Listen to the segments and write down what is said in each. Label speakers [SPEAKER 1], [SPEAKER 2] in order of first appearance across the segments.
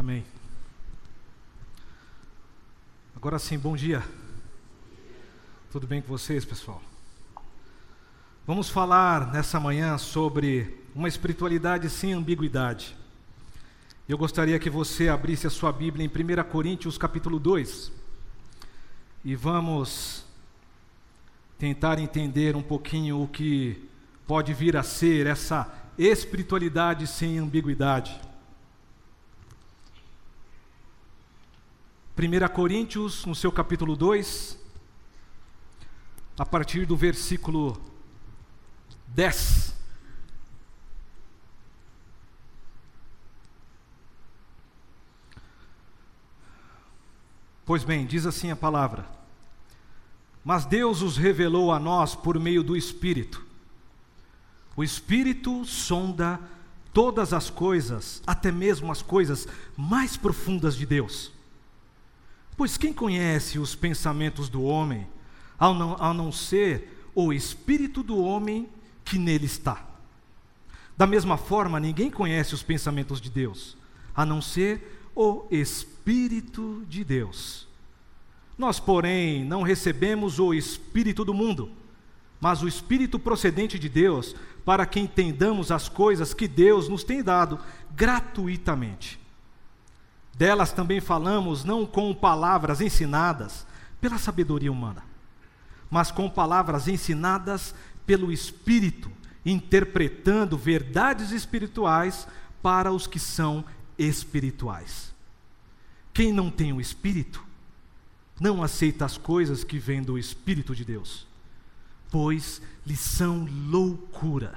[SPEAKER 1] Amém. Agora sim, bom dia. Tudo bem com vocês, pessoal? Vamos falar nessa manhã sobre uma espiritualidade sem ambiguidade. Eu gostaria que você abrisse a sua Bíblia em 1 Coríntios capítulo 2 e vamos tentar entender um pouquinho o que pode vir a ser essa espiritualidade sem ambiguidade. 1 Coríntios, no seu capítulo 2, a partir do versículo 10. Pois bem, diz assim a palavra: Mas Deus os revelou a nós por meio do Espírito. O Espírito sonda todas as coisas, até mesmo as coisas mais profundas de Deus. Pois quem conhece os pensamentos do homem, ao não, ao não ser o Espírito do homem que nele está? Da mesma forma, ninguém conhece os pensamentos de Deus, a não ser o Espírito de Deus. Nós, porém, não recebemos o Espírito do mundo, mas o Espírito procedente de Deus, para que entendamos as coisas que Deus nos tem dado gratuitamente. Delas também falamos não com palavras ensinadas pela sabedoria humana, mas com palavras ensinadas pelo Espírito, interpretando verdades espirituais para os que são espirituais. Quem não tem o Espírito, não aceita as coisas que vêm do Espírito de Deus, pois lhe são loucura,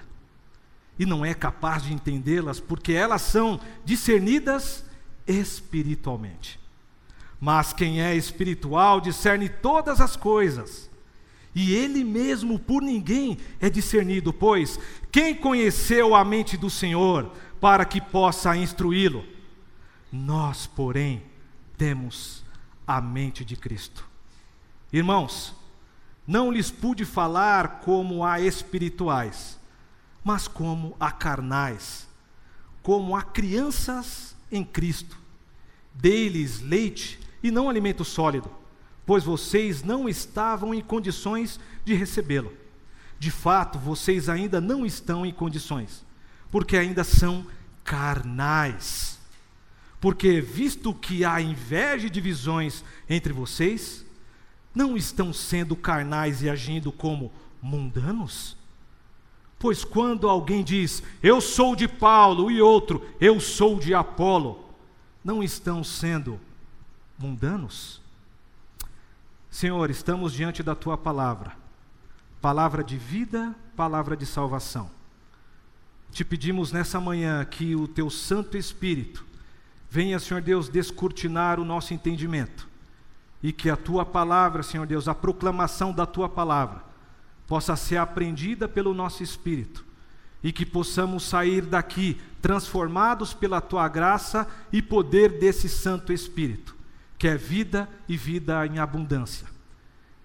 [SPEAKER 1] e não é capaz de entendê-las, porque elas são discernidas espiritualmente. Mas quem é espiritual discerne todas as coisas, e ele mesmo por ninguém é discernido, pois quem conheceu a mente do Senhor para que possa instruí-lo? Nós, porém, temos a mente de Cristo. Irmãos, não lhes pude falar como a espirituais, mas como a carnais, como a crianças em Cristo. Dei-lhes leite e não alimento sólido, pois vocês não estavam em condições de recebê-lo. De fato, vocês ainda não estão em condições, porque ainda são carnais. Porque, visto que há inveja e divisões entre vocês, não estão sendo carnais e agindo como mundanos? Pois quando alguém diz, eu sou de Paulo, e outro, eu sou de Apolo, não estão sendo mundanos? Senhor, estamos diante da tua palavra, palavra de vida, palavra de salvação. Te pedimos nessa manhã que o teu Santo Espírito Venha, Senhor Deus, descortinar o nosso entendimento. E que a tua palavra, Senhor Deus, a proclamação da tua palavra, possa ser aprendida pelo nosso espírito. E que possamos sair daqui transformados pela tua graça e poder desse Santo Espírito, que é vida e vida em abundância.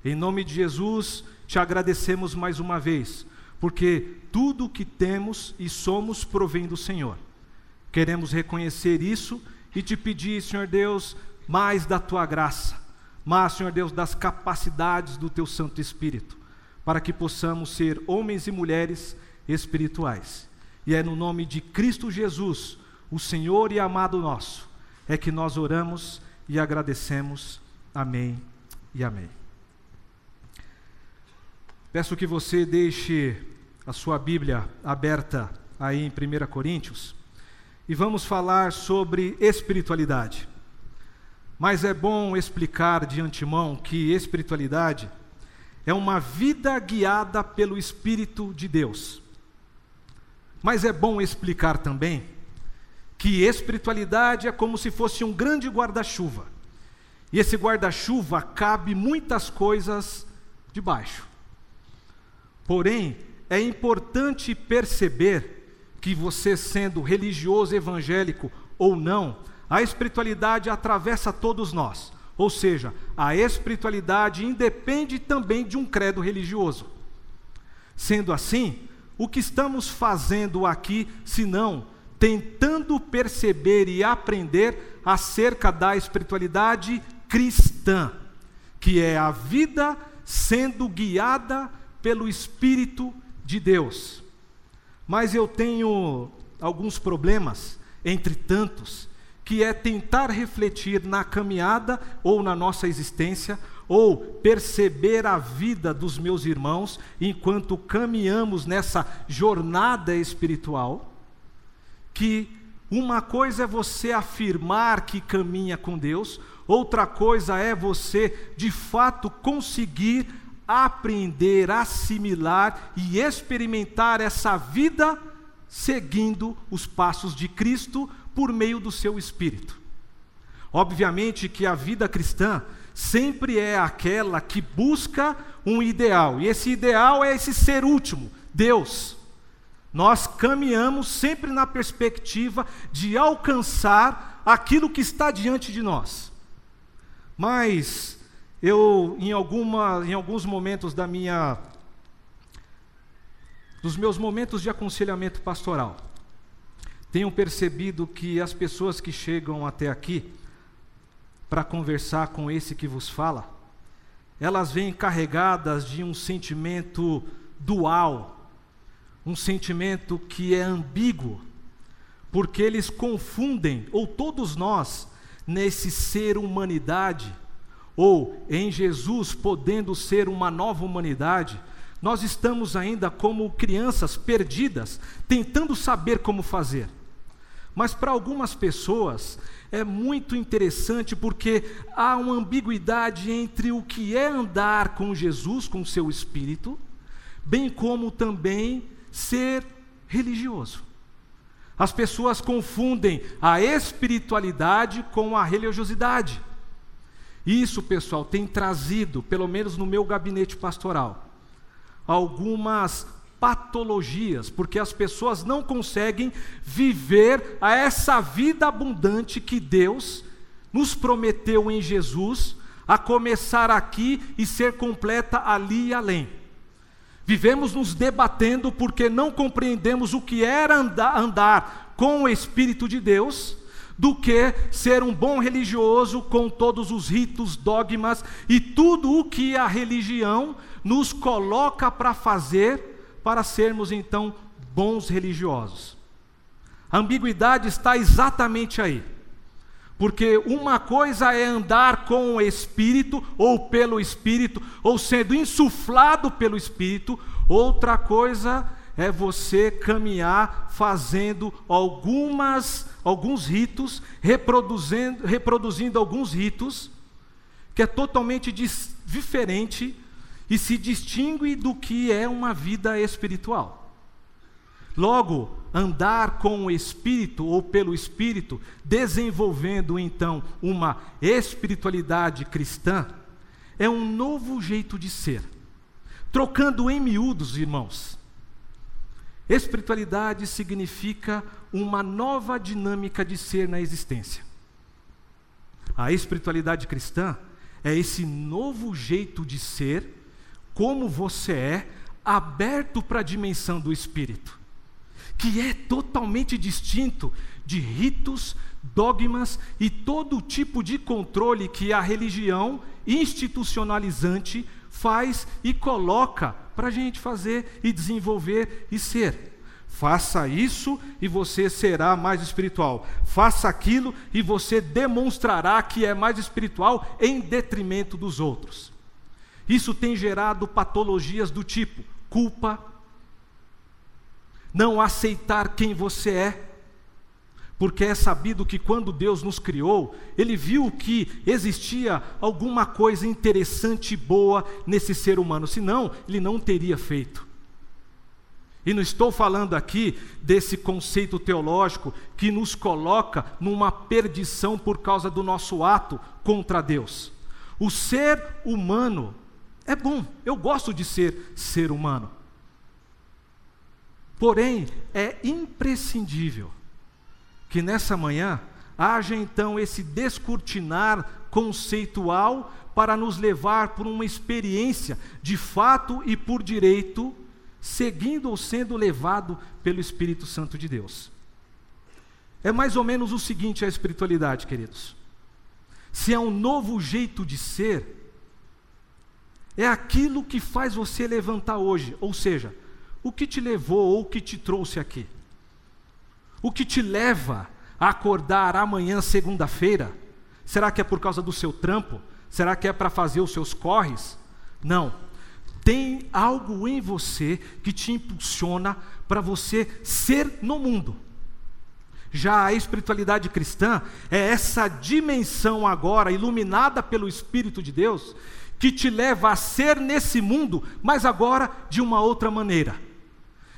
[SPEAKER 1] Em nome de Jesus, te agradecemos mais uma vez, porque tudo o que temos e somos provém do Senhor. Queremos reconhecer isso e te pedir, Senhor Deus, mais da tua graça, mais, Senhor Deus, das capacidades do teu Santo Espírito, para que possamos ser homens e mulheres espirituais. E é no nome de Cristo Jesus, o Senhor e amado nosso, é que nós oramos e agradecemos. Amém e amém. Peço que você deixe a sua Bíblia aberta aí em 1 Coríntios e vamos falar sobre espiritualidade. Mas é bom explicar de antemão que espiritualidade é uma vida guiada pelo Espírito de Deus. Mas é bom explicar também que espiritualidade é como se fosse um grande guarda-chuva. E esse guarda-chuva cabe muitas coisas debaixo. Porém, é importante perceber que você, sendo religioso evangélico ou não, a espiritualidade atravessa todos nós. Ou seja, a espiritualidade independe também de um credo religioso. Sendo assim, o que estamos fazendo aqui, se não tentando perceber e aprender acerca da espiritualidade cristã, que é a vida sendo guiada pelo Espírito de Deus. Mas eu tenho alguns problemas, entre tantos, que é tentar refletir na caminhada ou na nossa existência, ou perceber a vida dos meus irmãos enquanto caminhamos nessa jornada espiritual, que uma coisa é você afirmar que caminha com Deus, outra coisa é você de fato conseguir aprender, assimilar e experimentar essa vida seguindo os passos de Cristo por meio do seu espírito. Obviamente que a vida cristã sempre é aquela que busca um ideal, e esse ideal é esse ser último, Deus. Nós caminhamos sempre na perspectiva de alcançar aquilo que está diante de nós. Mas eu, em, alguma, em alguns momentos da minha, dos meus momentos de aconselhamento pastoral, tenho percebido que as pessoas que chegam até aqui para conversar com esse que vos fala, elas vêm carregadas de um sentimento dual, um sentimento que é ambíguo, porque eles confundem, ou todos nós, nesse ser humanidade, ou em Jesus podendo ser uma nova humanidade, nós estamos ainda como crianças perdidas, tentando saber como fazer. Mas para algumas pessoas é muito interessante porque há uma ambiguidade entre o que é andar com Jesus, com seu espírito, bem como também ser religioso. As pessoas confundem a espiritualidade com a religiosidade. Isso, pessoal, tem trazido, pelo menos no meu gabinete pastoral, algumas patologias, porque as pessoas não conseguem viver a essa vida abundante que Deus nos prometeu em Jesus, a começar aqui e ser completa ali e além. Vivemos nos debatendo porque não compreendemos o que era andar, andar com o Espírito de Deus do que ser um bom religioso com todos os ritos, dogmas e tudo o que a religião nos coloca para fazer para sermos então bons religiosos. A ambiguidade está exatamente aí. Porque uma coisa é andar com o Espírito, ou pelo Espírito, ou sendo insuflado pelo Espírito, outra coisa é você caminhar fazendo algumas, alguns ritos, reproduzindo, reproduzindo alguns ritos, que é totalmente diferente e se distingue do que é uma vida espiritual. Logo, andar com o Espírito ou pelo Espírito, desenvolvendo então uma espiritualidade cristã, é um novo jeito de ser. Trocando em miúdos, irmãos, Espiritualidade significa uma nova dinâmica de ser na existência. A espiritualidade cristã é esse novo jeito de ser, como você é, aberto para a dimensão do espírito, que é totalmente distinto de ritos, dogmas e todo tipo de controle que a religião institucionalizante faz e coloca para a gente fazer e desenvolver e ser. Faça isso e você será mais espiritual. Faça aquilo e você demonstrará que é mais espiritual em detrimento dos outros. Isso tem gerado patologias do tipo culpa, não aceitar quem você é, porque é sabido que quando Deus nos criou, Ele viu que existia alguma coisa interessante e boa nesse ser humano, senão Ele não teria feito. E não estou falando aqui desse conceito teológico que nos coloca numa perdição por causa do nosso ato contra Deus. O ser humano é bom, eu gosto de ser ser humano. Porém, é imprescindível que nessa manhã haja então esse descortinar conceitual para nos levar por uma experiência de fato e por direito, seguindo ou sendo levado pelo Espírito Santo de Deus. É mais ou menos o seguinte a espiritualidade, queridos. Se é um novo jeito de ser, é aquilo que faz você levantar hoje, ou seja, o que te levou ou o que te trouxe aqui. O que te leva a acordar amanhã, segunda-feira? Será que é por causa do seu trampo? Será que é para fazer os seus corres? Não. Tem algo em você que te impulsiona para você ser no mundo. Já a espiritualidade cristã é essa dimensão agora iluminada pelo Espírito de Deus que te leva a ser nesse mundo, mas agora de uma outra maneira.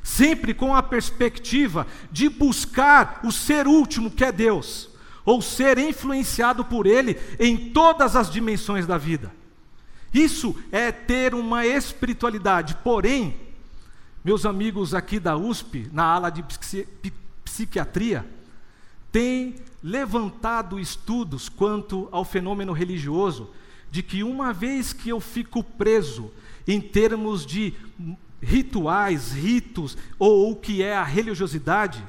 [SPEAKER 1] Sempre com a perspectiva de buscar o ser último que é Deus, ou ser influenciado por Ele em todas as dimensões da vida. Isso é ter uma espiritualidade, porém, meus amigos aqui da USP, na ala de psiquiatria, têm levantado estudos quanto ao fenômeno religioso de que uma vez que eu fico preso em termos de rituais, ritos ou o que é a religiosidade,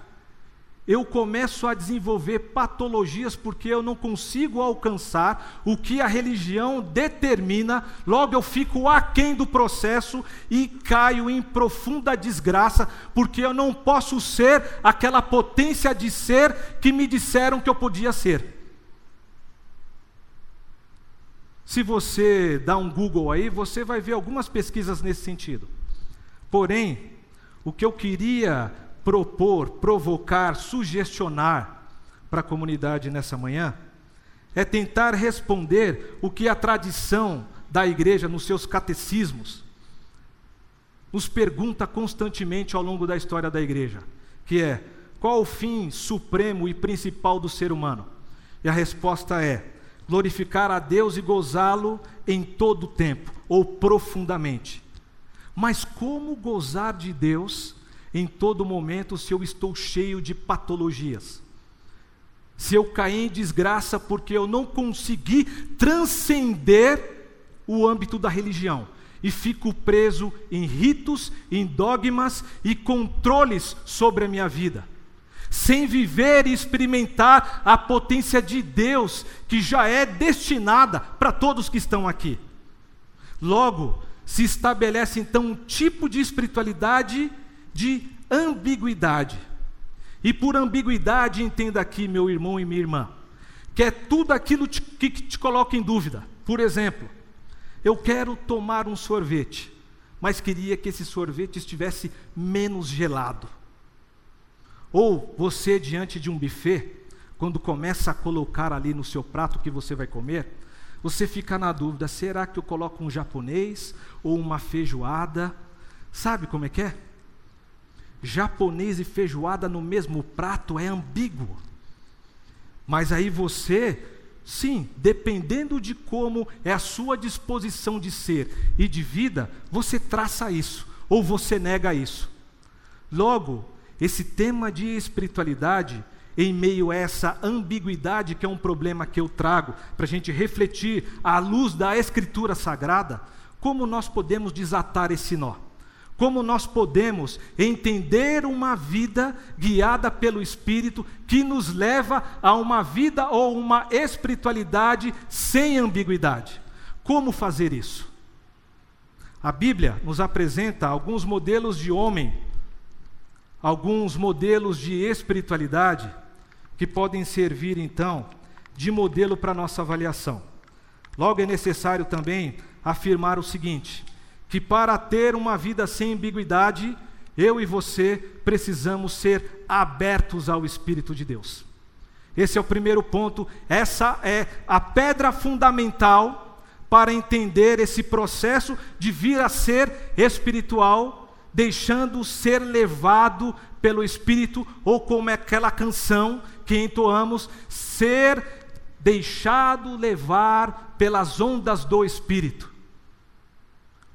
[SPEAKER 1] eu começo a desenvolver patologias porque eu não consigo alcançar o que a religião determina, logo eu fico aquém do processo e caio em profunda desgraça, porque eu não posso ser aquela potência de ser que me disseram que eu podia ser. Se você dá um Google aí, você vai ver algumas pesquisas nesse sentido. Porém, o que eu queria propor, provocar, sugestionar para a comunidade nessa manhã é tentar responder o que a tradição da igreja nos seus catecismos nos pergunta constantemente ao longo da história da igreja, que é: qual o fim supremo e principal do ser humano? E a resposta é: glorificar a Deus e gozá-lo em todo o tempo, ou profundamente. Mas como gozar de Deus em todo momento se eu estou cheio de patologias? Se eu caí em desgraça porque eu não consegui transcender o âmbito da religião e fico preso em ritos, em dogmas e controles sobre a minha vida sem viver e experimentar a potência de Deus que já é destinada para todos que estão aqui. Logo, se estabelece então um tipo de espiritualidade de ambiguidade. E por ambiguidade, entenda aqui, meu irmão e minha irmã, que é tudo aquilo que te coloca em dúvida. Por exemplo, eu quero tomar um sorvete, mas queria que esse sorvete estivesse menos gelado. Ou você, diante de um buffet, quando começa a colocar ali no seu prato o que você vai comer, você fica na dúvida: será que eu coloco um japonês ou uma feijoada? Sabe como é que é? Japonês e feijoada no mesmo prato é ambíguo. Mas aí você, sim, dependendo de como é a sua disposição de ser e de vida, você traça isso ou você nega isso. Logo, esse tema de espiritualidade, em meio a essa ambiguidade que é um problema que eu trago, para a gente refletir à luz da Escritura Sagrada, como nós podemos desatar esse nó? Como nós podemos entender uma vida guiada pelo Espírito que nos leva a uma vida ou uma espiritualidade sem ambiguidade? Como fazer isso? A Bíblia nos apresenta alguns modelos de homem alguns modelos de espiritualidade que podem servir então de modelo para nossa avaliação. Logo é necessário também afirmar o seguinte: que para ter uma vida sem ambiguidade, eu e você precisamos ser abertos ao Espírito de Deus. Esse é o primeiro ponto, essa é a pedra fundamental para entender esse processo de vir a ser espiritual deixando ser levado pelo Espírito, ou como é aquela canção que entoamos, ser deixado levar pelas ondas do Espírito.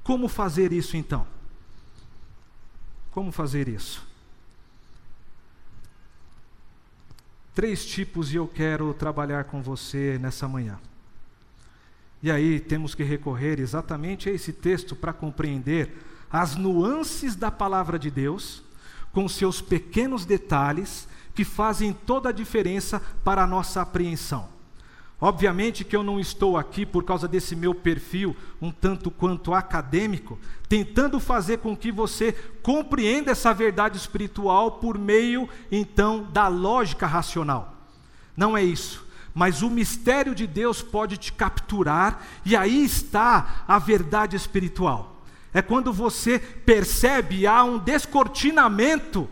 [SPEAKER 1] Como fazer isso então? Como fazer isso? Três tipos e eu quero trabalhar com você nessa manhã. E aí temos que recorrer exatamente a esse texto para compreender as nuances da palavra de Deus, com seus pequenos detalhes que fazem toda a diferença para a nossa apreensão. Obviamente que eu não estou aqui por causa desse meu perfil um tanto quanto acadêmico, tentando fazer com que você compreenda essa verdade espiritual por meio então da lógica racional. Não é isso. Mas o mistério de Deus pode te capturar e aí está a verdade espiritual. É quando você percebe há um descortinamento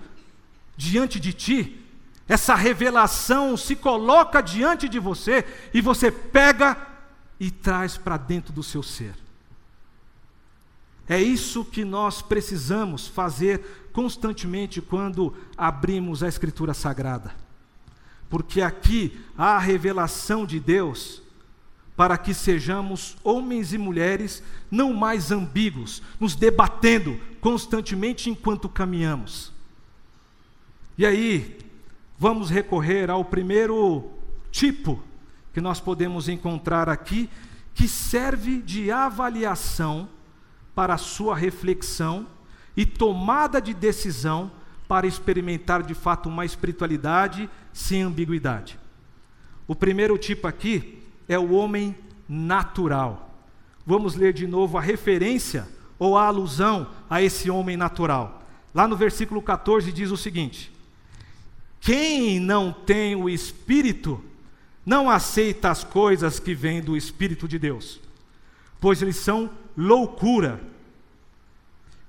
[SPEAKER 1] diante de ti essa revelação se coloca diante de você e você pega e traz para dentro do seu ser. É isso que nós precisamos fazer constantemente quando abrimos a Escritura Sagrada. Porque aqui há a revelação de Deus para que sejamos homens e mulheres não mais ambíguos, nos debatendo constantemente enquanto caminhamos. E aí, vamos recorrer ao primeiro tipo que nós podemos encontrar aqui, que serve de avaliação para a sua reflexão e tomada de decisão para experimentar de fato uma espiritualidade sem ambiguidade. O primeiro tipo aqui é o homem natural. Vamos ler de novo a referência ou a alusão a esse homem natural. Lá no versículo 14 diz o seguinte: quem não tem o Espírito não aceita as coisas que vêm do Espírito de Deus, pois eles são loucura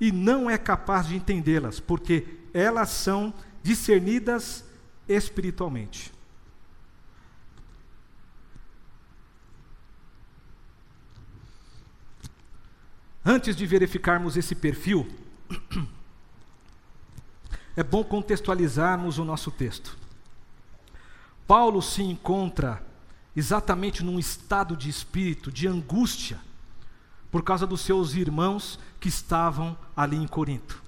[SPEAKER 1] e não é capaz de entendê-las, porque elas são discernidas espiritualmente. Antes de verificarmos esse perfil, é bom contextualizarmos o nosso texto. Paulo se encontra exatamente num estado de espírito, de angústia, por causa dos seus irmãos que estavam ali em Corinto.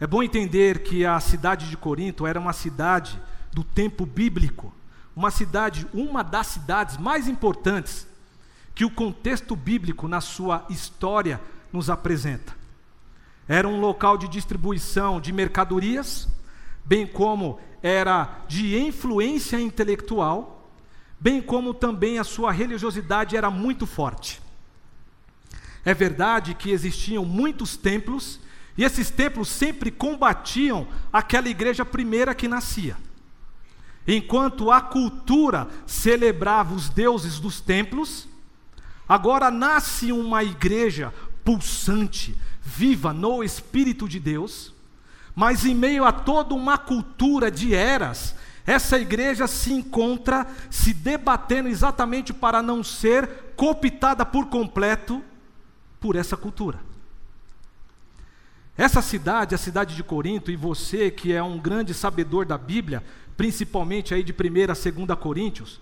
[SPEAKER 1] É bom entender que a cidade de Corinto era uma cidade do tempo bíblico, uma cidade, uma das cidades mais importantes que o contexto bíblico na sua história nos apresenta. Era um local de distribuição de mercadorias, bem como era de influência intelectual, bem como também a sua religiosidade era muito forte. É verdade que existiam muitos templos, e esses templos sempre combatiam aquela igreja primeira que nascia. Enquanto a cultura celebrava os deuses dos templos, agora nasce uma igreja pulsante, viva no Espírito de Deus, mas em meio a toda uma cultura de eras, essa igreja se encontra se debatendo exatamente para não ser cooptada por completo por essa cultura. Essa cidade, a cidade de Corinto, e você que é um grande sabedor da Bíblia, principalmente aí de 1 a 2 Coríntios,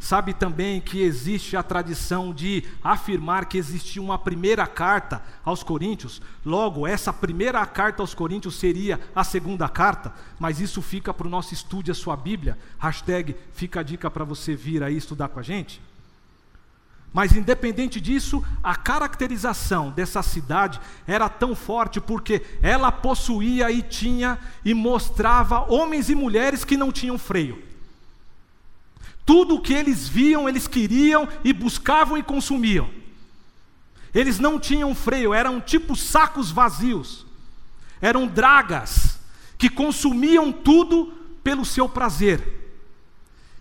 [SPEAKER 1] Sabe também que existe a tradição de afirmar que existiu uma primeira carta aos Coríntios, logo, essa primeira carta aos Coríntios seria a segunda carta, mas isso fica para o nosso estudo a sua Bíblia. Hashtag fica a dica para você vir aí estudar com a gente. Mas independente disso, a caracterização dessa cidade era tão forte porque ela possuía e tinha e mostrava homens e mulheres que não tinham freio. Tudo o que eles viam, eles queriam e buscavam e consumiam. Eles não tinham freio, eram tipo sacos vazios. Eram dragas que consumiam tudo pelo seu prazer.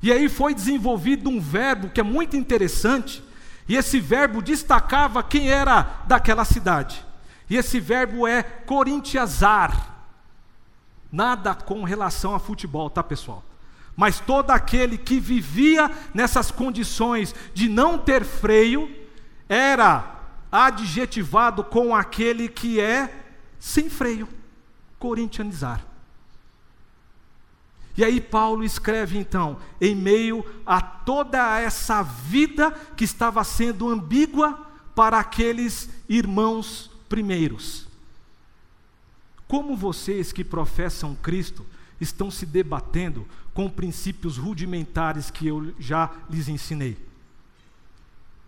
[SPEAKER 1] E aí foi desenvolvido um verbo que é muito interessante, e esse verbo destacava quem era daquela cidade. E esse verbo é corintiazar. Nada com relação a futebol, tá, pessoal? Mas todo aquele que vivia nessas condições de não ter freio, era adjetivado com aquele que é sem freio, corintianizar. E aí Paulo escreve então, em meio a toda essa vida que estava sendo ambígua para aqueles irmãos primeiros. Como vocês que professam Cristo estão se debatendo com princípios rudimentares que eu já lhes ensinei.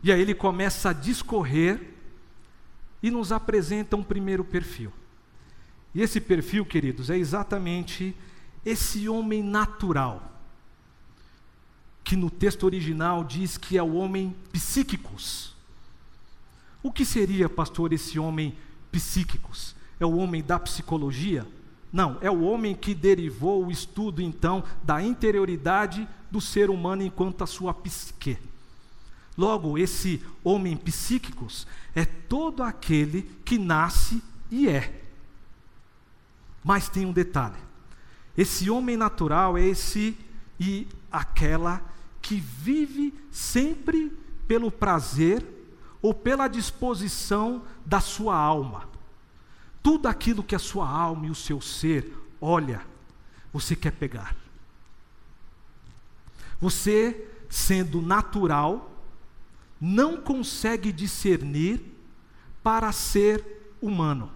[SPEAKER 1] E aí ele começa a discorrer e nos apresenta um primeiro perfil. E esse perfil, queridos, é exatamente esse homem natural, que no texto original diz que é o homem psíquicos. O que seria, pastor, esse homem psíquicos? É o homem da psicologia? Não, é o homem que derivou o estudo, então, da interioridade do ser humano enquanto a sua psique. Logo, esse homem psíquicos é todo aquele que nasce e é. Mas tem um detalhe: esse homem natural é esse e aquela que vive sempre pelo prazer ou pela disposição da sua alma. Tudo aquilo que a sua alma e o seu ser olha, você quer pegar. Você, sendo natural, não consegue discernir para ser humano.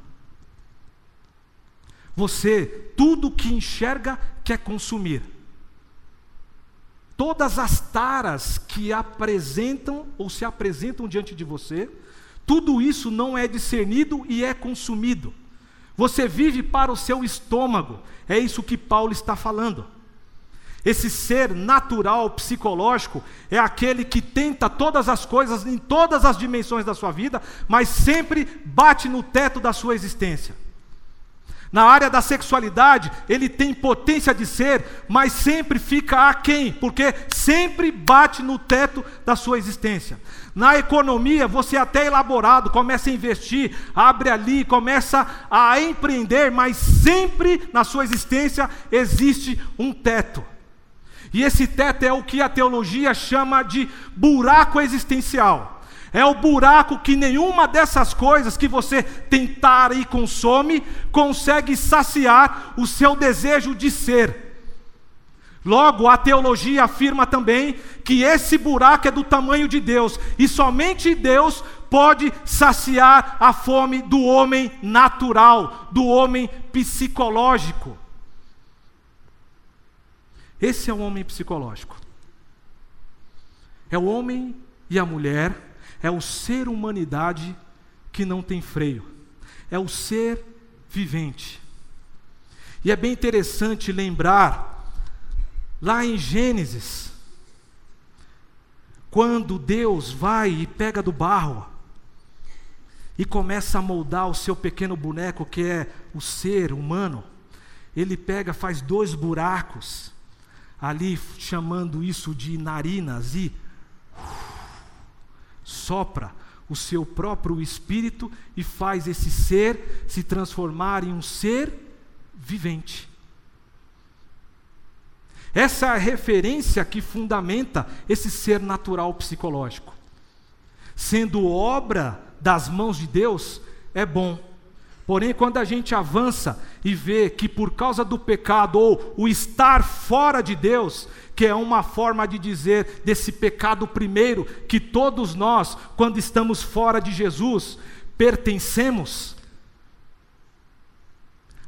[SPEAKER 1] Você, tudo que enxerga, quer consumir. Todas as taras que apresentam ou se apresentam diante de você, tudo isso não é discernido e é consumido. Você vive para o seu estômago, é isso que Paulo está falando. Esse ser natural, psicológico, é aquele que tenta todas as coisas em todas as dimensões da sua vida, mas sempre bate no teto da sua existência. Na área da sexualidade, ele tem potência de ser, mas sempre fica aquém, porque sempre bate no teto da sua existência. Na economia, você é até elaborado, começa a investir, abre ali, começa a empreender, mas sempre na sua existência existe um teto. E esse teto é o que a teologia chama de buraco existencial. É o buraco que nenhuma dessas coisas que você tentar e consome consegue saciar o seu desejo de ser. Logo, a teologia afirma também que esse buraco é do tamanho de Deus, e somente Deus pode saciar a fome do homem natural, do homem psicológico. Esse é o homem psicológico. É o homem e a mulher é o ser humanidade que não tem freio, é o ser vivente. E é bem interessante lembrar, lá em Gênesis, quando Deus vai e pega do barro e começa a moldar o seu pequeno boneco, que é o ser humano, ele pega, faz dois buracos, ali chamando isso de narinas, e sopra o seu próprio espírito e faz esse ser se transformar em um ser vivente. Essa é a referência que fundamenta esse ser natural psicológico. Sendo obra das mãos de Deus, é bom. Porém, quando a gente avança e vê que por causa do pecado ou o estar fora de Deus, que é uma forma de dizer desse pecado primeiro, que todos nós, quando estamos fora de Jesus, pertencemos.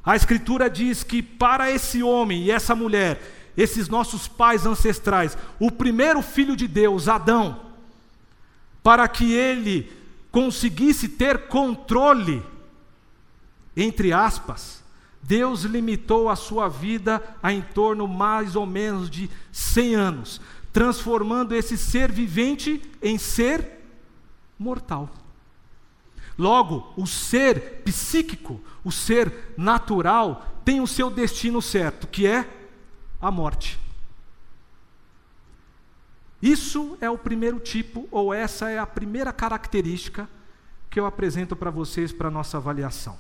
[SPEAKER 1] A Escritura diz que para esse homem e essa mulher, esses nossos pais ancestrais, o primeiro filho de Deus, Adão, para que ele conseguisse ter controle entre aspas, Deus limitou a sua vida a em torno mais ou menos de 100 anos, transformando esse ser vivente em ser mortal. Logo, o ser psíquico, o ser natural, tem o seu destino certo, que é a morte. Isso é o primeiro tipo, ou essa é a primeira característica que eu apresento para vocês para nossa avaliação.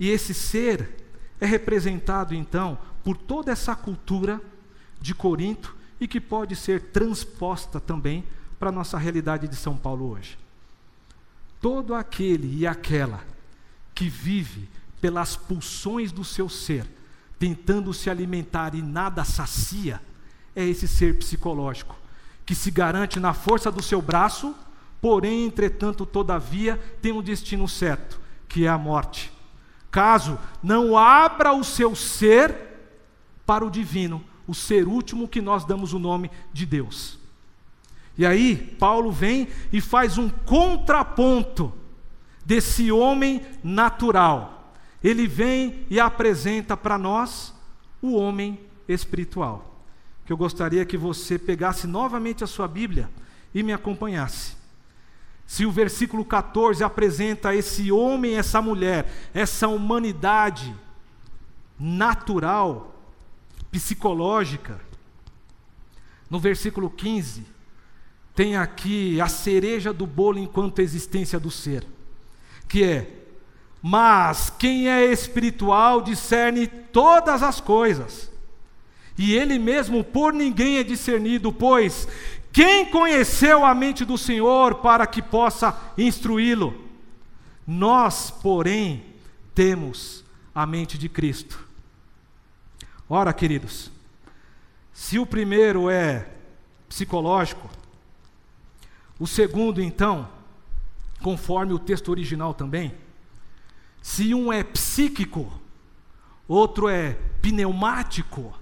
[SPEAKER 1] E esse ser é representado então por toda essa cultura de Corinto e que pode ser transposta também para a nossa realidade de São Paulo hoje. Todo aquele e aquela que vive pelas pulsões do seu ser, tentando se alimentar e nada sacia, é esse ser psicológico, que se garante na força do seu braço, porém, entretanto, todavia, tem um destino certo, que é a morte caso não abra o seu ser para o divino, o ser último que nós damos o nome de Deus. E aí, Paulo vem e faz um contraponto desse homem natural, ele vem e apresenta para nós o homem espiritual. Que eu gostaria que você pegasse novamente a sua Bíblia e me acompanhasse. Se o versículo 14 apresenta esse homem, essa mulher, essa humanidade natural, psicológica, no versículo 15, tem aqui a cereja do bolo enquanto existência do ser, que é: Mas quem é espiritual discerne todas as coisas, e ele mesmo por ninguém é discernido, pois quem conheceu a mente do Senhor para que possa instruí-lo? Nós, porém, temos a mente de Cristo. Ora, queridos, se o primeiro é psicológico, o segundo, então, conforme o texto original também, se um é psíquico, outro é pneumático,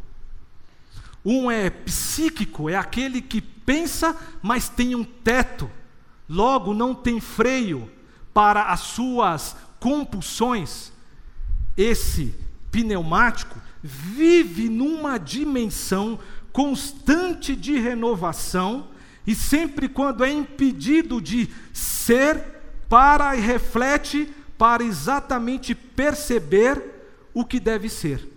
[SPEAKER 1] um é psíquico, é aquele que pensa, mas tem um teto, logo não tem freio para as suas compulsões. Esse pneumático vive numa dimensão constante de renovação e sempre quando é impedido de ser, para e reflete para exatamente perceber o que deve ser.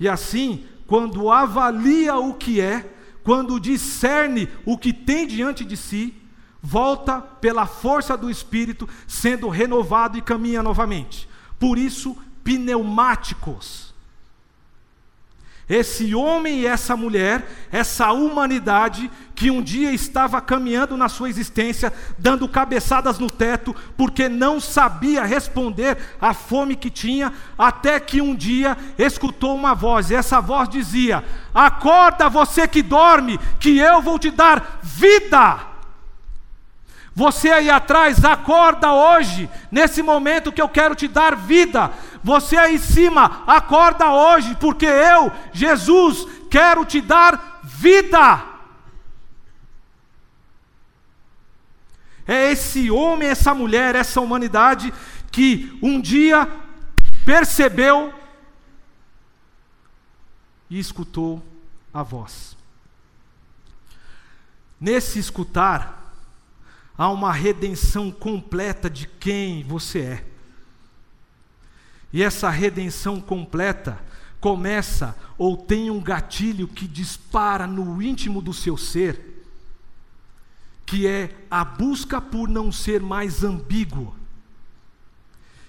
[SPEAKER 1] E assim, quando avalia o que é, quando discerne o que tem diante de si, volta pela força do Espírito, sendo renovado e caminha novamente. Por isso, pneumáticos esse homem e essa mulher, essa humanidade que um dia estava caminhando na sua existência, dando cabeçadas no teto, porque não sabia responder à fome que tinha, até que um dia escutou uma voz, e essa voz dizia: Acorda você que dorme, que eu vou te dar vida. Você aí atrás, acorda hoje, nesse momento que eu quero te dar vida. Você aí em cima, acorda hoje, porque eu, Jesus, quero te dar vida. É esse homem, essa mulher, essa humanidade que um dia percebeu e escutou a voz. Nesse escutar, há uma redenção completa de quem você é. E essa redenção completa começa ou tem um gatilho que dispara no íntimo do seu ser, que é a busca por não ser mais ambíguo.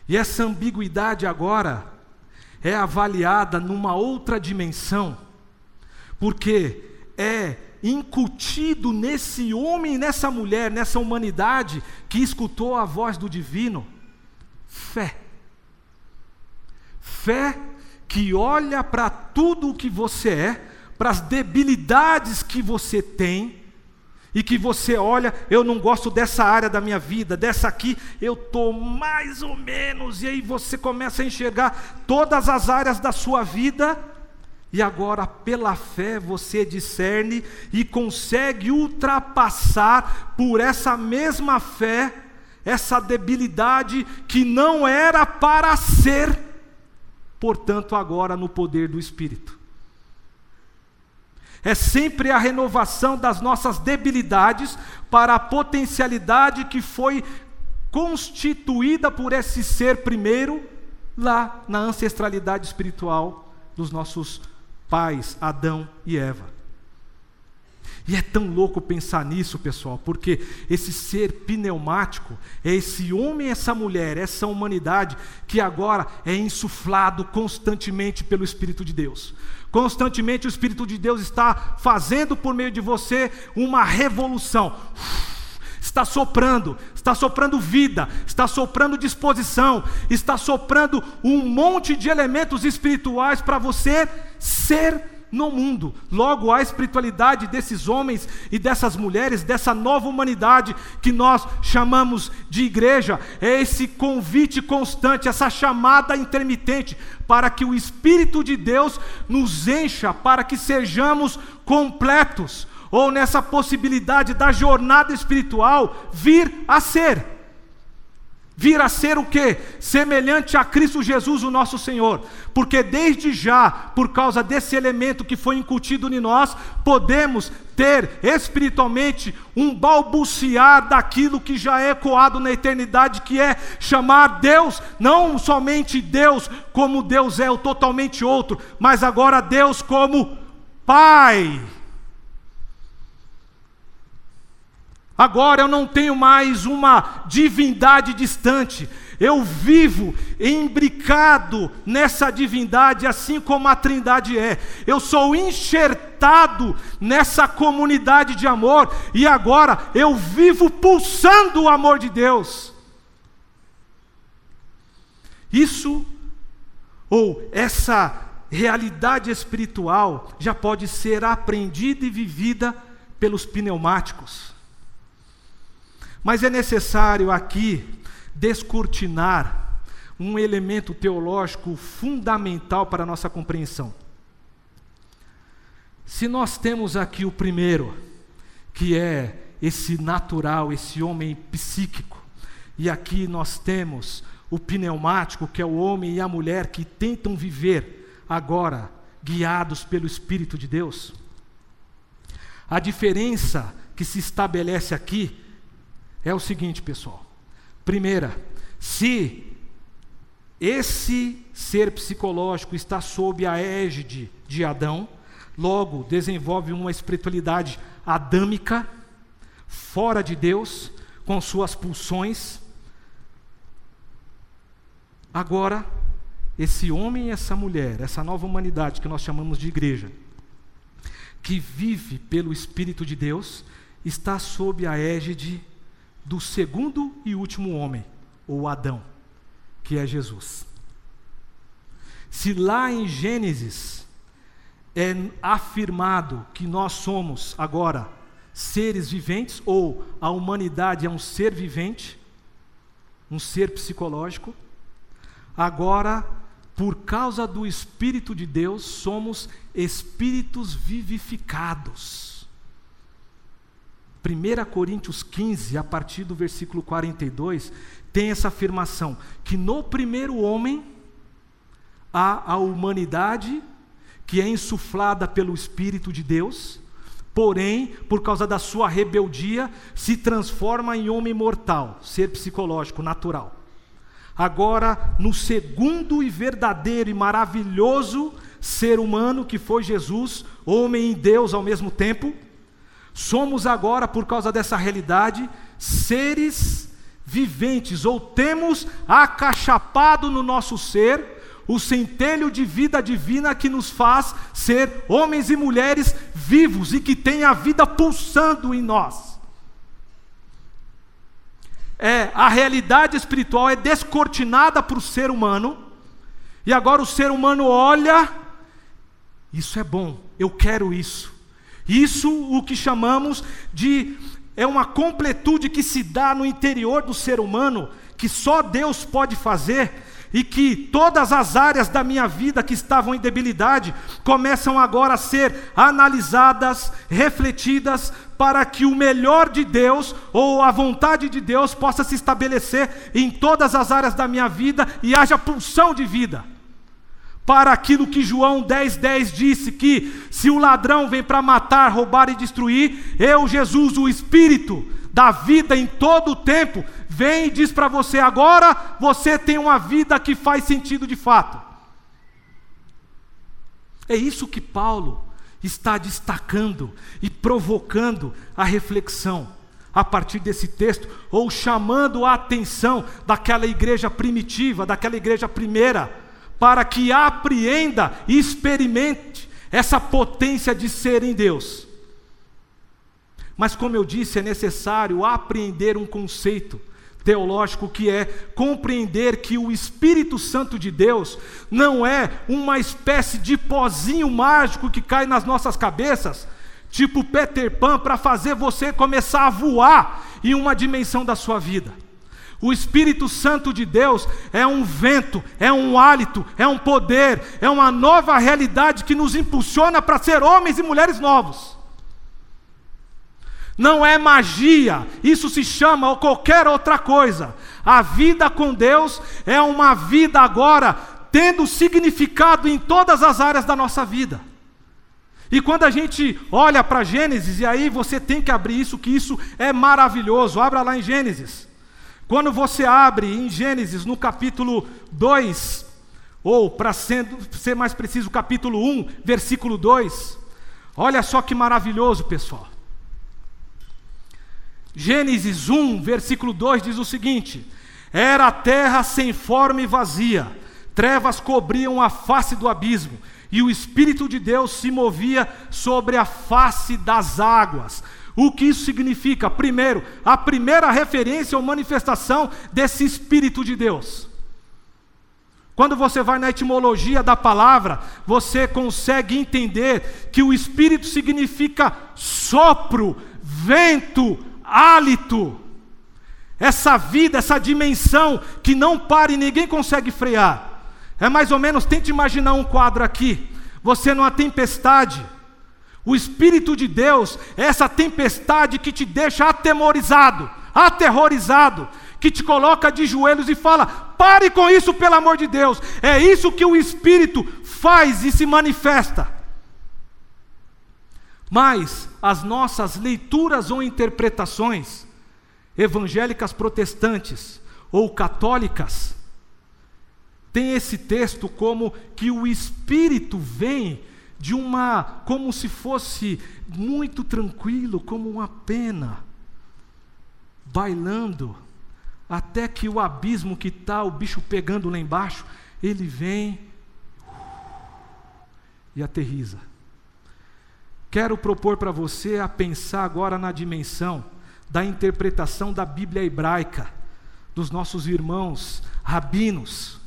[SPEAKER 1] E essa ambiguidade agora é avaliada numa outra dimensão, porque é incutido nesse homem, nessa mulher, nessa humanidade que escutou a voz do divino? Fé. Fé que olha para tudo o que você é, para as debilidades que você tem, e que você olha, eu não gosto dessa área da minha vida, dessa aqui eu estou mais ou menos, e aí você começa a enxergar todas as áreas da sua vida e agora, pela fé, você discerne e consegue ultrapassar por essa mesma fé, essa debilidade que não era para ser, portanto, agora no poder do Espírito. É sempre a renovação das nossas debilidades para a potencialidade que foi constituída por esse ser primeiro, lá na ancestralidade espiritual dos nossos pais, Adão e Eva. E é tão louco pensar nisso, pessoal, porque esse ser pneumático é esse homem, essa mulher, essa humanidade que agora é insuflado constantemente pelo Espírito de Deus. Constantemente o Espírito de Deus está fazendo por meio de você uma revolução está soprando, está soprando vida, está soprando disposição, está soprando um monte de elementos espirituais para você ser no mundo. Logo, a espiritualidade desses homens e dessas mulheres, dessa nova humanidade que nós chamamos de igreja, é esse convite constante, essa chamada intermitente, para que o Espírito de Deus nos encha, para que sejamos completos ou nessa possibilidade da jornada espiritual vir a ser. vir a ser o que? Semelhante a Cristo Jesus, o nosso Senhor. Porque desde já, por causa desse elemento que foi incutido em nós, podemos ter espiritualmente um balbuciar daquilo que já é ecoado na eternidade, que é chamar Deus, não somente Deus como Deus é, o totalmente outro, mas agora Deus como Pai. Agora eu não tenho mais uma divindade distante, eu vivo embricado nessa divindade, assim como a Trindade é. Eu sou enxertado nessa comunidade de amor, e agora eu vivo pulsando o amor de Deus. Isso, ou essa realidade espiritual, já pode ser aprendida e vivida pelos pneumáticos. Mas é necessário aqui descortinar um elemento teológico fundamental para a nossa compreensão. Se nós temos aqui o primeiro, que é esse natural, esse homem psíquico, e aqui nós temos o pneumático, que é o homem e a mulher que tentam viver agora guiados pelo Espírito de Deus. A diferença que se estabelece aqui é o seguinte, pessoal. Primeira, se esse ser psicológico está sob a égide de Adão, logo desenvolve uma espiritualidade adâmica, fora de Deus, com suas pulsões. Agora, esse homem e essa mulher, essa nova humanidade que nós chamamos de igreja, que vive pelo Espírito de Deus, está sob a égide do segundo e último homem, ou Adão, que é Jesus. Se lá em Gênesis é afirmado que nós somos agora seres viventes, ou a humanidade é um ser vivente, um ser psicológico, agora, por causa do Espírito de Deus, somos espíritos vivificados. 1 Coríntios 15, a partir do versículo 42, tem essa afirmação: que no primeiro homem há a humanidade que é insuflada pelo Espírito de Deus, porém, por causa da sua rebeldia, se transforma em homem mortal, ser psicológico, natural. Agora, no segundo e verdadeiro e maravilhoso ser humano que foi Jesus, homem e Deus ao mesmo tempo, Somos agora, por causa dessa realidade, seres viventes, ou temos acachapado no nosso ser o centelho de vida divina que nos faz ser homens e mulheres vivos e que tem a vida pulsando em nós. É, a realidade espiritual é descortinada para o ser humano, e agora o ser humano olha, isso é bom, eu quero isso. Isso o que chamamos de é uma completude que se dá no interior do ser humano, que só Deus pode fazer, e que todas as áreas da minha vida que estavam em debilidade começam agora a ser analisadas, refletidas, para que o melhor de Deus ou a vontade de Deus possa se estabelecer em todas as áreas da minha vida e haja pulsão de vida para aquilo que João 10,10 10 disse: que se o ladrão vem para matar, roubar e destruir, eu, Jesus, o Espírito da vida em todo o tempo, vem e diz para você: agora você tem uma vida que faz sentido de fato. É isso que Paulo está destacando e provocando a reflexão a partir desse texto, ou chamando a atenção daquela igreja primitiva, daquela igreja primeira para que apreenda e experimente essa potência de ser em Deus. Mas, como eu disse, é necessário apreender um conceito teológico que é compreender que o Espírito Santo de Deus não é uma espécie de pozinho mágico que cai nas nossas cabeças, tipo Peter Pan, para fazer você começar a voar em uma dimensão da sua vida. O Espírito Santo de Deus é um vento, é um hálito, é um poder, é uma nova realidade que nos impulsiona para ser homens e mulheres novos. Não é magia, isso se chama ou qualquer outra coisa. A vida com Deus é uma vida agora tendo significado em todas as áreas da nossa vida. E quando a gente olha para Gênesis, e aí você tem que abrir isso, que isso é maravilhoso. Abra lá em Gênesis. Quando você abre em Gênesis, no capítulo 2, ou para ser mais preciso, capítulo 1, versículo 2, olha só que maravilhoso, pessoal. Gênesis 1, versículo 2 diz o seguinte: Era a terra sem forma e vazia Trevas cobriam a face do abismo, e o Espírito de Deus se movia sobre a face das águas. O que isso significa? Primeiro, a primeira referência ou manifestação desse Espírito de Deus. Quando você vai na etimologia da palavra, você consegue entender que o Espírito significa sopro, vento, hálito. Essa vida, essa dimensão que não para e ninguém consegue frear. É mais ou menos, tente imaginar um quadro aqui. Você numa tempestade. O Espírito de Deus é essa tempestade que te deixa atemorizado, aterrorizado, que te coloca de joelhos e fala: pare com isso, pelo amor de Deus. É isso que o Espírito faz e se manifesta. Mas as nossas leituras ou interpretações evangélicas protestantes ou católicas tem esse texto como que o Espírito vem de uma, como se fosse muito tranquilo, como uma pena, bailando, até que o abismo que está, o bicho pegando lá embaixo, ele vem e aterriza. Quero propor para você a pensar agora na dimensão da interpretação da Bíblia hebraica, dos nossos irmãos rabinos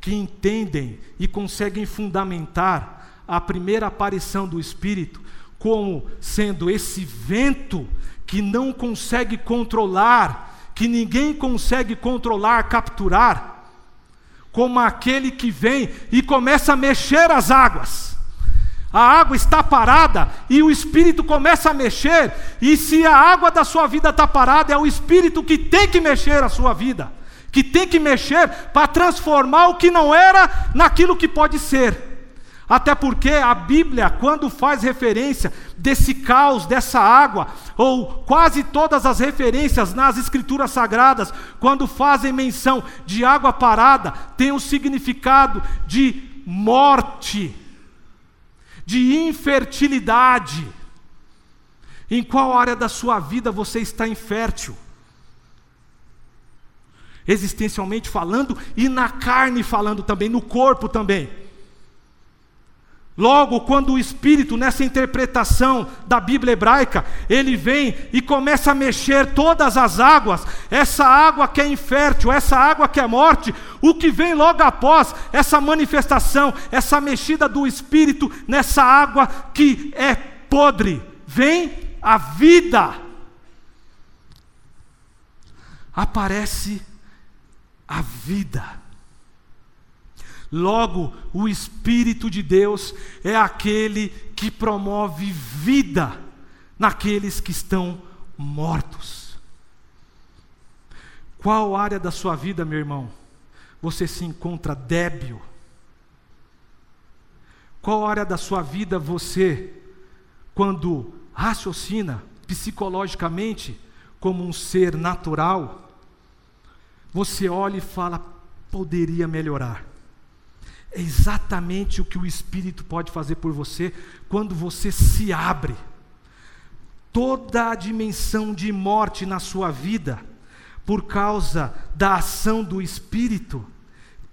[SPEAKER 1] que entendem e conseguem fundamentar a primeira aparição do Espírito como sendo esse vento que não consegue controlar, que ninguém consegue controlar, capturar, como aquele que vem e começa a mexer as águas. A água está parada e o Espírito começa a mexer, e se a água da sua vida está parada, é o Espírito que tem que mexer a sua vida que tem que mexer para transformar o que não era naquilo que pode ser. Até porque a Bíblia, quando faz referência desse caos, dessa água, ou quase todas as referências nas Escrituras Sagradas, quando fazem menção de água parada, tem um significado de morte, de infertilidade. Em qual área da sua vida você está infértil? existencialmente falando e na carne falando também, no corpo também. Logo, quando o Espírito, nessa interpretação da Bíblia hebraica, ele vem e começa a mexer todas as águas, essa água que é infértil, essa água que é morte, o que vem logo após essa manifestação, essa mexida do Espírito nessa água que é podre, vem a vida. Aparece a vida. Logo, o Espírito de Deus é aquele que promove vida naqueles que estão mortos. Qual área da sua vida, meu irmão, você se encontra débil? Qual área da sua vida você, quando raciocina psicologicamente como um ser natural, você olha e fala: poderia melhorar. É exatamente o que o Espírito pode fazer por você quando você se abre. Toda a dimensão de morte na sua vida, por causa da ação do Espírito,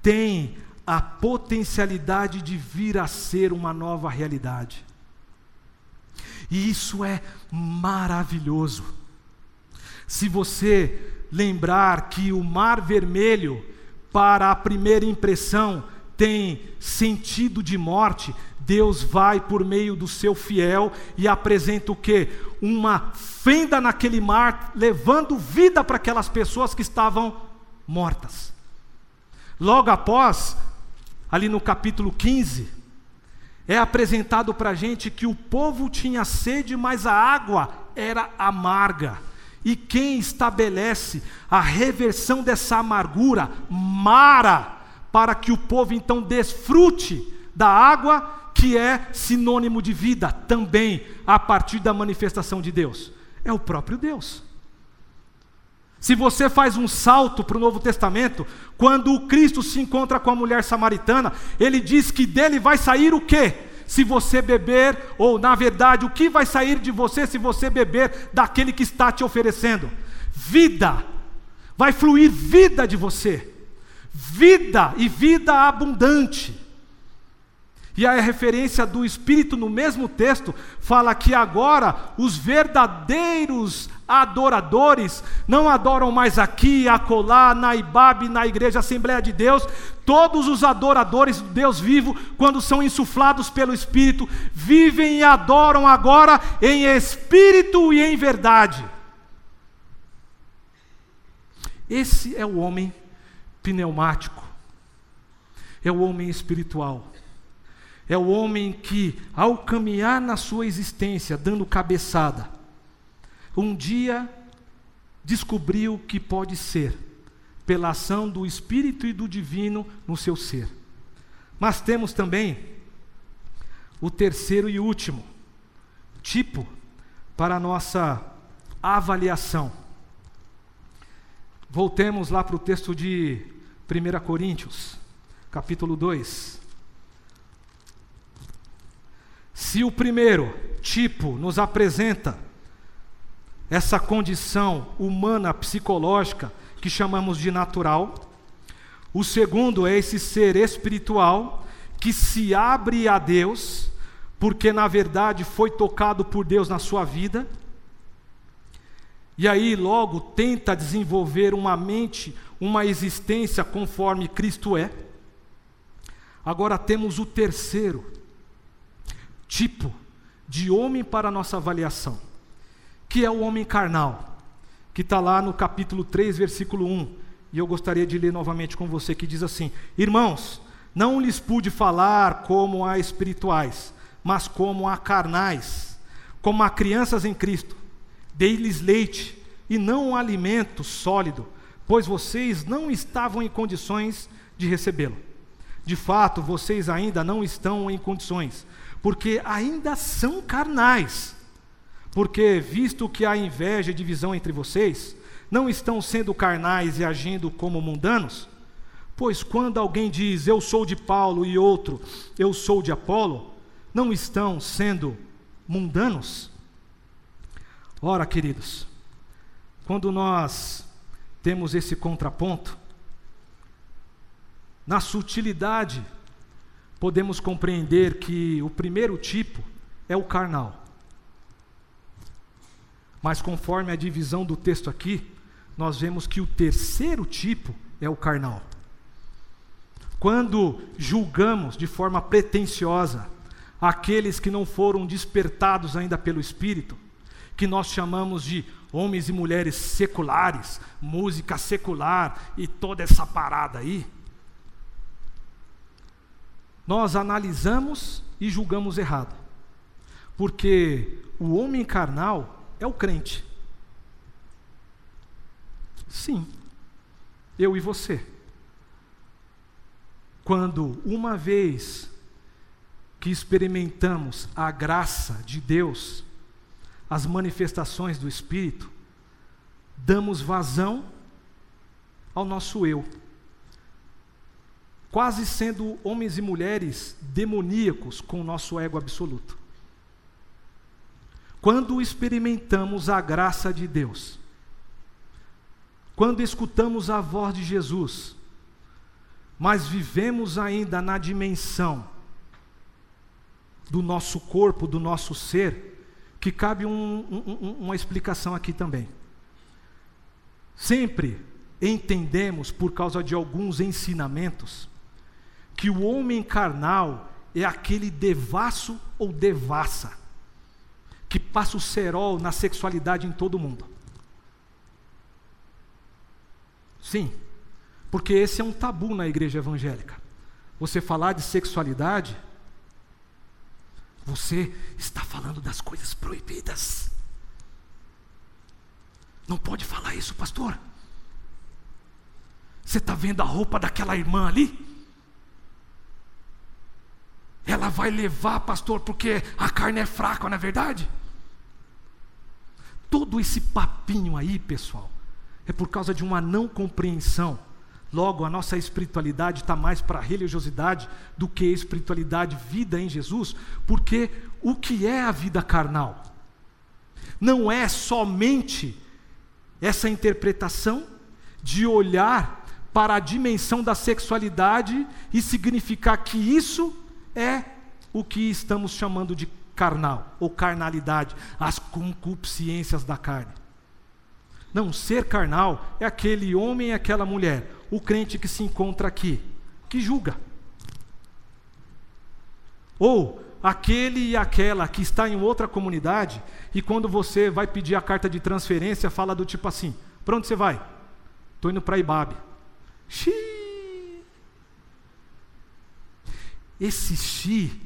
[SPEAKER 1] tem a potencialidade de vir a ser uma nova realidade. E isso é maravilhoso. Se você lembrar que o mar vermelho, para a primeira impressão, tem sentido de morte, Deus vai por meio do seu fiel e apresenta o que? Uma fenda naquele mar, levando vida para aquelas pessoas que estavam mortas. Logo após, ali no capítulo 15, é apresentado para a gente que o povo tinha sede, mas a água era amarga. E quem estabelece a reversão dessa amargura, mara, para que o povo então desfrute da água que é sinônimo de vida também a partir da manifestação de Deus? É o próprio Deus. Se você faz um salto para o Novo Testamento, quando o Cristo se encontra com a mulher samaritana, ele diz que dele vai sair o quê? Se você beber, ou na verdade, o que vai sair de você se você beber daquele que está te oferecendo? Vida. Vai fluir vida de você. Vida e vida abundante. E a referência do Espírito no mesmo texto fala que agora os verdadeiros adoradores não adoram mais aqui, acolá, na Ibabe, na igreja Assembleia de Deus. Todos os adoradores do Deus vivo, quando são insuflados pelo Espírito, vivem e adoram agora em espírito e em verdade. Esse é o homem pneumático, é o homem espiritual. É o homem que, ao caminhar na sua existência, dando cabeçada, um dia descobriu que pode ser, pela ação do Espírito e do Divino no seu ser. Mas temos também o terceiro e último tipo para a nossa avaliação. Voltemos lá para o texto de 1 Coríntios, capítulo 2. Se o primeiro tipo nos apresenta essa condição humana psicológica que chamamos de natural, o segundo é esse ser espiritual que se abre a Deus, porque na verdade foi tocado por Deus na sua vida, e aí logo tenta desenvolver uma mente, uma existência conforme Cristo é. Agora temos o terceiro, tipo de homem para nossa avaliação, que é o homem carnal, que está lá no capítulo 3, versículo 1. E eu gostaria de ler novamente com você, que diz assim: Irmãos, não lhes pude falar como a espirituais, mas como a carnais, como a crianças em Cristo. Dei-lhes leite e não um alimento sólido, pois vocês não estavam em condições de recebê-lo. De fato, vocês ainda não estão em condições, porque ainda são carnais. Porque, visto que há inveja e divisão entre vocês, não estão sendo carnais e agindo como mundanos? Pois quando alguém diz eu sou de Paulo e outro eu sou de Apolo, não estão sendo mundanos? Ora, queridos, quando nós temos esse contraponto, na sutilidade podemos compreender que o primeiro tipo é o carnal. Mas conforme a divisão do texto aqui, nós vemos que o terceiro tipo é o carnal. Quando julgamos de forma pretensiosa aqueles que não foram despertados ainda pelo Espírito, que nós chamamos de homens e mulheres seculares, música secular e toda essa parada aí, nós analisamos e julgamos errado. Porque o homem carnal é o crente. Sim, eu e você. Quando uma vez que experimentamos a graça de Deus, as manifestações do Espírito, damos vazão ao nosso eu quase sendo homens e mulheres demoníacos com o nosso ego absoluto. Quando experimentamos a graça de Deus, quando escutamos a voz de Jesus, mas vivemos ainda na dimensão do nosso corpo, do nosso ser, que cabe um, um, uma explicação aqui também. Sempre entendemos, por causa de alguns ensinamentos, que o homem carnal é aquele devasso ou devassa, que passa o cerol na sexualidade em todo mundo. Sim, porque esse é um tabu na igreja evangélica. Você falar de sexualidade, você está falando das coisas proibidas. Não pode falar isso, pastor. Você está vendo a roupa daquela irmã ali? Ela vai levar, pastor, porque a carne é fraca, não é verdade? Todo esse papinho aí, pessoal, é por causa de uma não compreensão. Logo, a nossa espiritualidade está mais para religiosidade do que espiritualidade, vida em Jesus, porque o que é a vida carnal? Não é somente essa interpretação de olhar para a dimensão da sexualidade e significar que isso é o que estamos chamando de carnal ou carnalidade, as concupiscências da carne. Não, ser carnal é aquele homem e aquela mulher, o crente que se encontra aqui, que julga. Ou aquele e aquela que está em outra comunidade e quando você vai pedir a carta de transferência, fala do tipo assim: para onde você vai? Estou indo para Ibabe. Xiii. Esse xi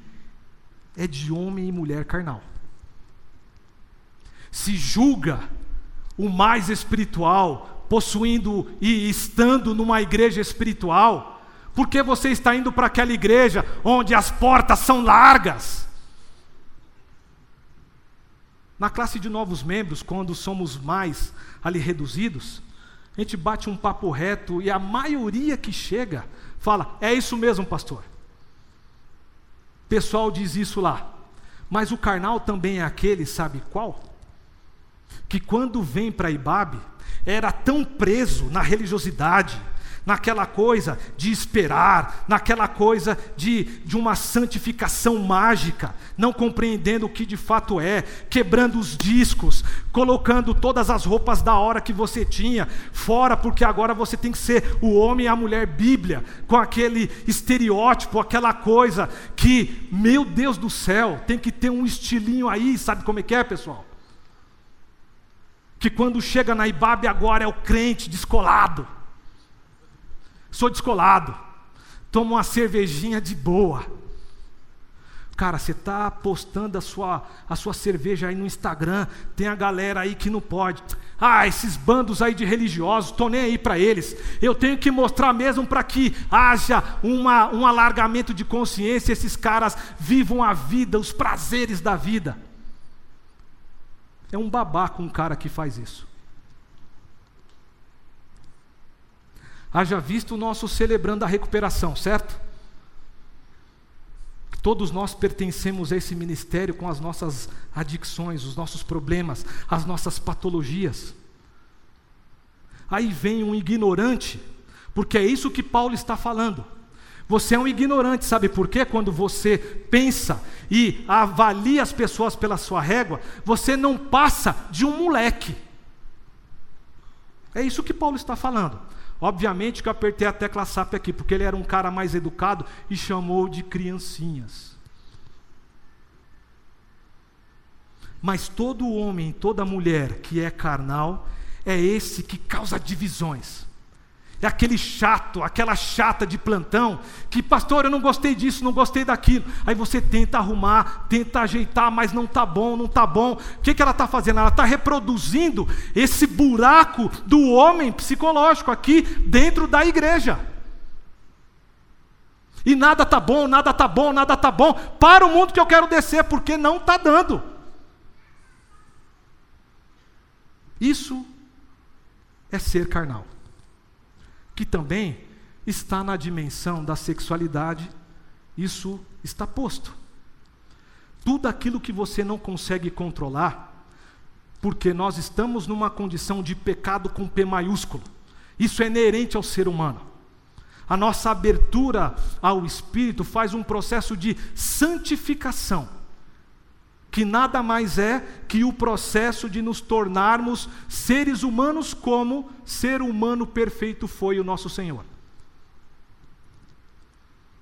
[SPEAKER 1] é de homem e mulher carnal. Se julga o mais espiritual, possuindo e estando numa igreja espiritual, porque você está indo para aquela igreja onde as portas são largas. Na classe de novos membros, quando somos mais ali reduzidos, a gente bate um papo reto e a maioria que chega fala: É isso mesmo, pastor pessoal diz isso lá. Mas o carnal também é aquele, sabe qual? Que quando vem para Ibabe, era tão preso na religiosidade, naquela coisa de esperar, naquela coisa de, de uma santificação mágica, não compreendendo o que de fato é, quebrando os discos, colocando todas as roupas da hora que você tinha fora, porque agora você tem que ser o homem e a mulher Bíblia, com aquele estereótipo, aquela coisa que, meu Deus do céu, tem que ter um estilinho aí, sabe como é que é, pessoal? Que quando chega na Ibabe agora é o crente descolado Sou descolado. Tomo uma cervejinha de boa. Cara, você está postando a sua, a sua cerveja aí no Instagram, tem a galera aí que não pode. Ah, esses bandos aí de religiosos, estou nem aí para eles. Eu tenho que mostrar mesmo para que haja uma, um alargamento de consciência, esses caras vivam a vida, os prazeres da vida. É um babaco um cara que faz isso. Haja visto o nosso celebrando a recuperação, certo? Todos nós pertencemos a esse ministério com as nossas adicções, os nossos problemas, as nossas patologias. Aí vem um ignorante, porque é isso que Paulo está falando. Você é um ignorante, sabe por quê? Quando você pensa e avalia as pessoas pela sua régua, você não passa de um moleque. É isso que Paulo está falando. Obviamente que eu apertei a tecla SAP aqui, porque ele era um cara mais educado e chamou de criancinhas. Mas todo homem, toda mulher que é carnal, é esse que causa divisões. É aquele chato, aquela chata de plantão, que, pastor, eu não gostei disso, não gostei daquilo. Aí você tenta arrumar, tenta ajeitar, mas não está bom, não está bom. O que, que ela está fazendo? Ela está reproduzindo esse buraco do homem psicológico aqui dentro da igreja. E nada está bom, nada está bom, nada está bom. Para o mundo que eu quero descer, porque não está dando. Isso é ser carnal que também está na dimensão da sexualidade, isso está posto. Tudo aquilo que você não consegue controlar, porque nós estamos numa condição de pecado com P maiúsculo, isso é inerente ao ser humano. A nossa abertura ao Espírito faz um processo de santificação que nada mais é que o processo de nos tornarmos seres humanos como ser humano perfeito foi o nosso Senhor.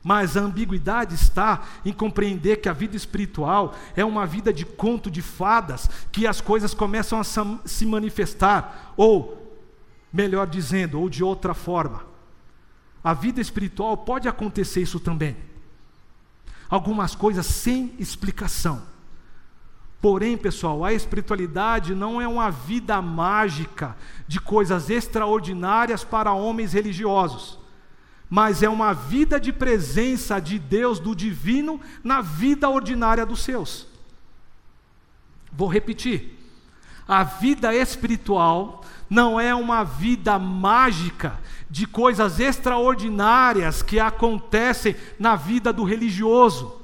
[SPEAKER 1] Mas a ambiguidade está em compreender que a vida espiritual é uma vida de conto de fadas, que as coisas começam a se manifestar, ou, melhor dizendo, ou de outra forma. A vida espiritual pode acontecer isso também. Algumas coisas sem explicação Porém, pessoal, a espiritualidade não é uma vida mágica de coisas extraordinárias para homens religiosos, mas é uma vida de presença de Deus, do divino, na vida ordinária dos seus. Vou repetir. A vida espiritual não é uma vida mágica de coisas extraordinárias que acontecem na vida do religioso,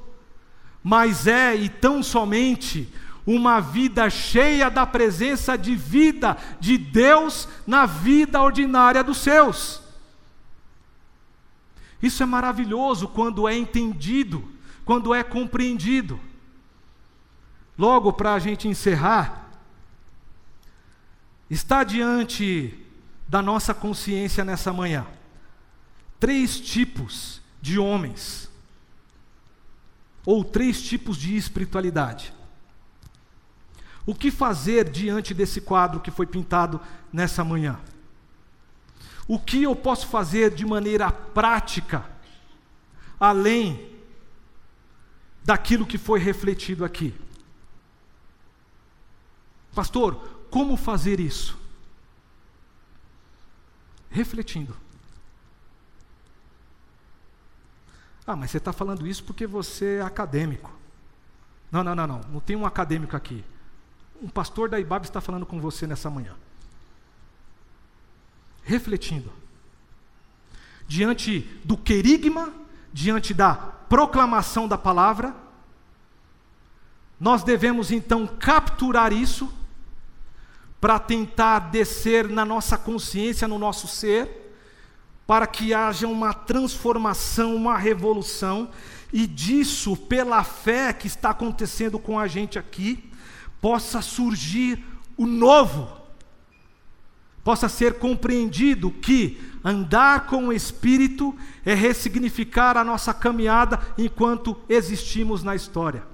[SPEAKER 1] mas é e tão somente uma vida cheia da presença de vida de Deus na vida ordinária dos seus. Isso é maravilhoso quando é entendido, quando é compreendido. Logo, para a gente encerrar, está diante da nossa consciência nessa manhã três tipos de homens, ou três tipos de espiritualidade. O que fazer diante desse quadro que foi pintado nessa manhã? O que eu posso fazer de maneira prática, além daquilo que foi refletido aqui? Pastor, como fazer isso? Refletindo. Ah, mas você está falando isso porque você é acadêmico. Não, não, não, não. Não tem um acadêmico aqui um pastor da IBAB está falando com você nessa manhã. Refletindo. Diante do querigma, diante da proclamação da palavra, nós devemos então capturar isso para tentar descer na nossa consciência, no nosso ser, para que haja uma transformação, uma revolução, e disso, pela fé que está acontecendo com a gente aqui, possa surgir o novo, possa ser compreendido que andar com o Espírito é ressignificar a nossa caminhada enquanto existimos na história.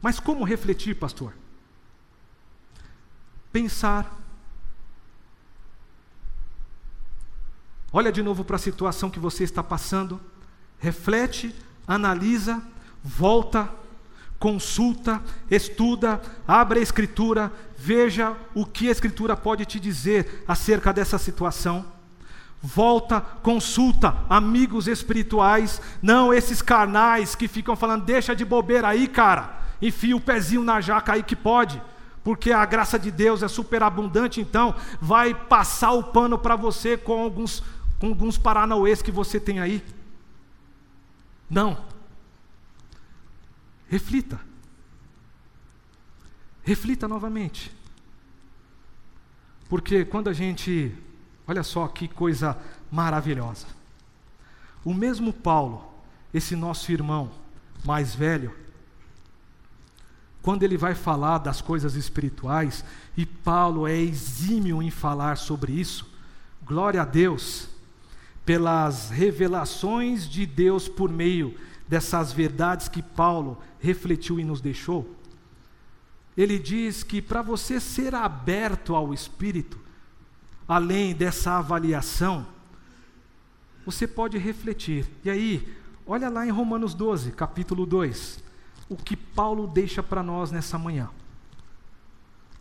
[SPEAKER 1] Mas como refletir, pastor? Pensar. Olha de novo para a situação que você está passando, reflete, analisa, volta consulta, estuda, abre a Escritura, veja o que a Escritura pode te dizer acerca dessa situação. Volta, consulta amigos espirituais, não esses carnais que ficam falando, deixa de bobeira aí, cara, enfia o pezinho na jaca aí que pode, porque a graça de Deus é superabundante, então vai passar o pano para você com alguns, com alguns paranauês que você tem aí. Não, Reflita. Reflita novamente. Porque quando a gente. Olha só que coisa maravilhosa. O mesmo Paulo, esse nosso irmão mais velho, quando ele vai falar das coisas espirituais, e Paulo é exímio em falar sobre isso, glória a Deus, pelas revelações de Deus por meio dessas verdades que Paulo refletiu e nos deixou, ele diz que para você ser aberto ao Espírito, além dessa avaliação, você pode refletir. E aí, olha lá em Romanos 12, capítulo 2, o que Paulo deixa para nós nessa manhã.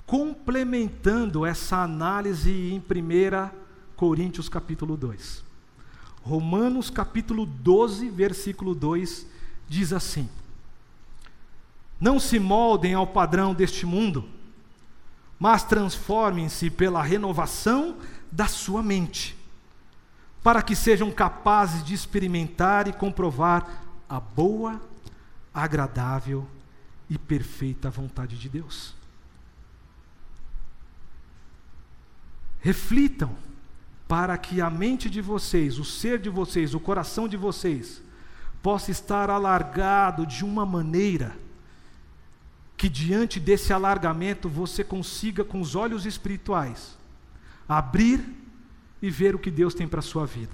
[SPEAKER 1] Complementando essa análise em 1 Coríntios capítulo 2. Romanos capítulo 12, versículo 2 diz assim: Não se moldem ao padrão deste mundo, mas transformem-se pela renovação da sua mente, para que sejam capazes de experimentar e comprovar a boa, agradável e perfeita vontade de Deus. Reflitam para que a mente de vocês, o ser de vocês, o coração de vocês, possa estar alargado de uma maneira que diante desse alargamento você consiga com os olhos espirituais abrir e ver o que Deus tem para a sua vida.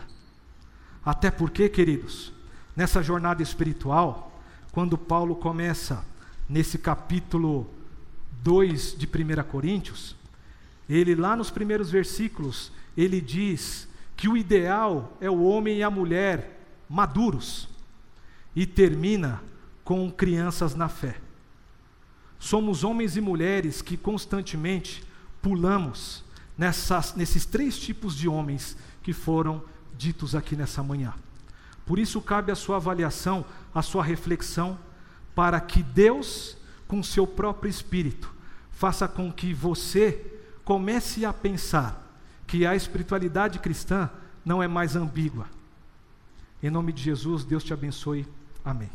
[SPEAKER 1] Até porque, queridos, nessa jornada espiritual, quando Paulo começa nesse capítulo 2 de 1 Coríntios, ele lá nos primeiros versículos, ele diz que o ideal é o homem e a mulher maduros, e termina com crianças na fé. Somos homens e mulheres que constantemente pulamos nessas, nesses três tipos de homens que foram ditos aqui nessa manhã. Por isso, cabe a sua avaliação, a sua reflexão, para que Deus, com seu próprio Espírito, faça com que você comece a pensar que a espiritualidade cristã não é mais ambígua. Em nome de Jesus, Deus te abençoe. Amém.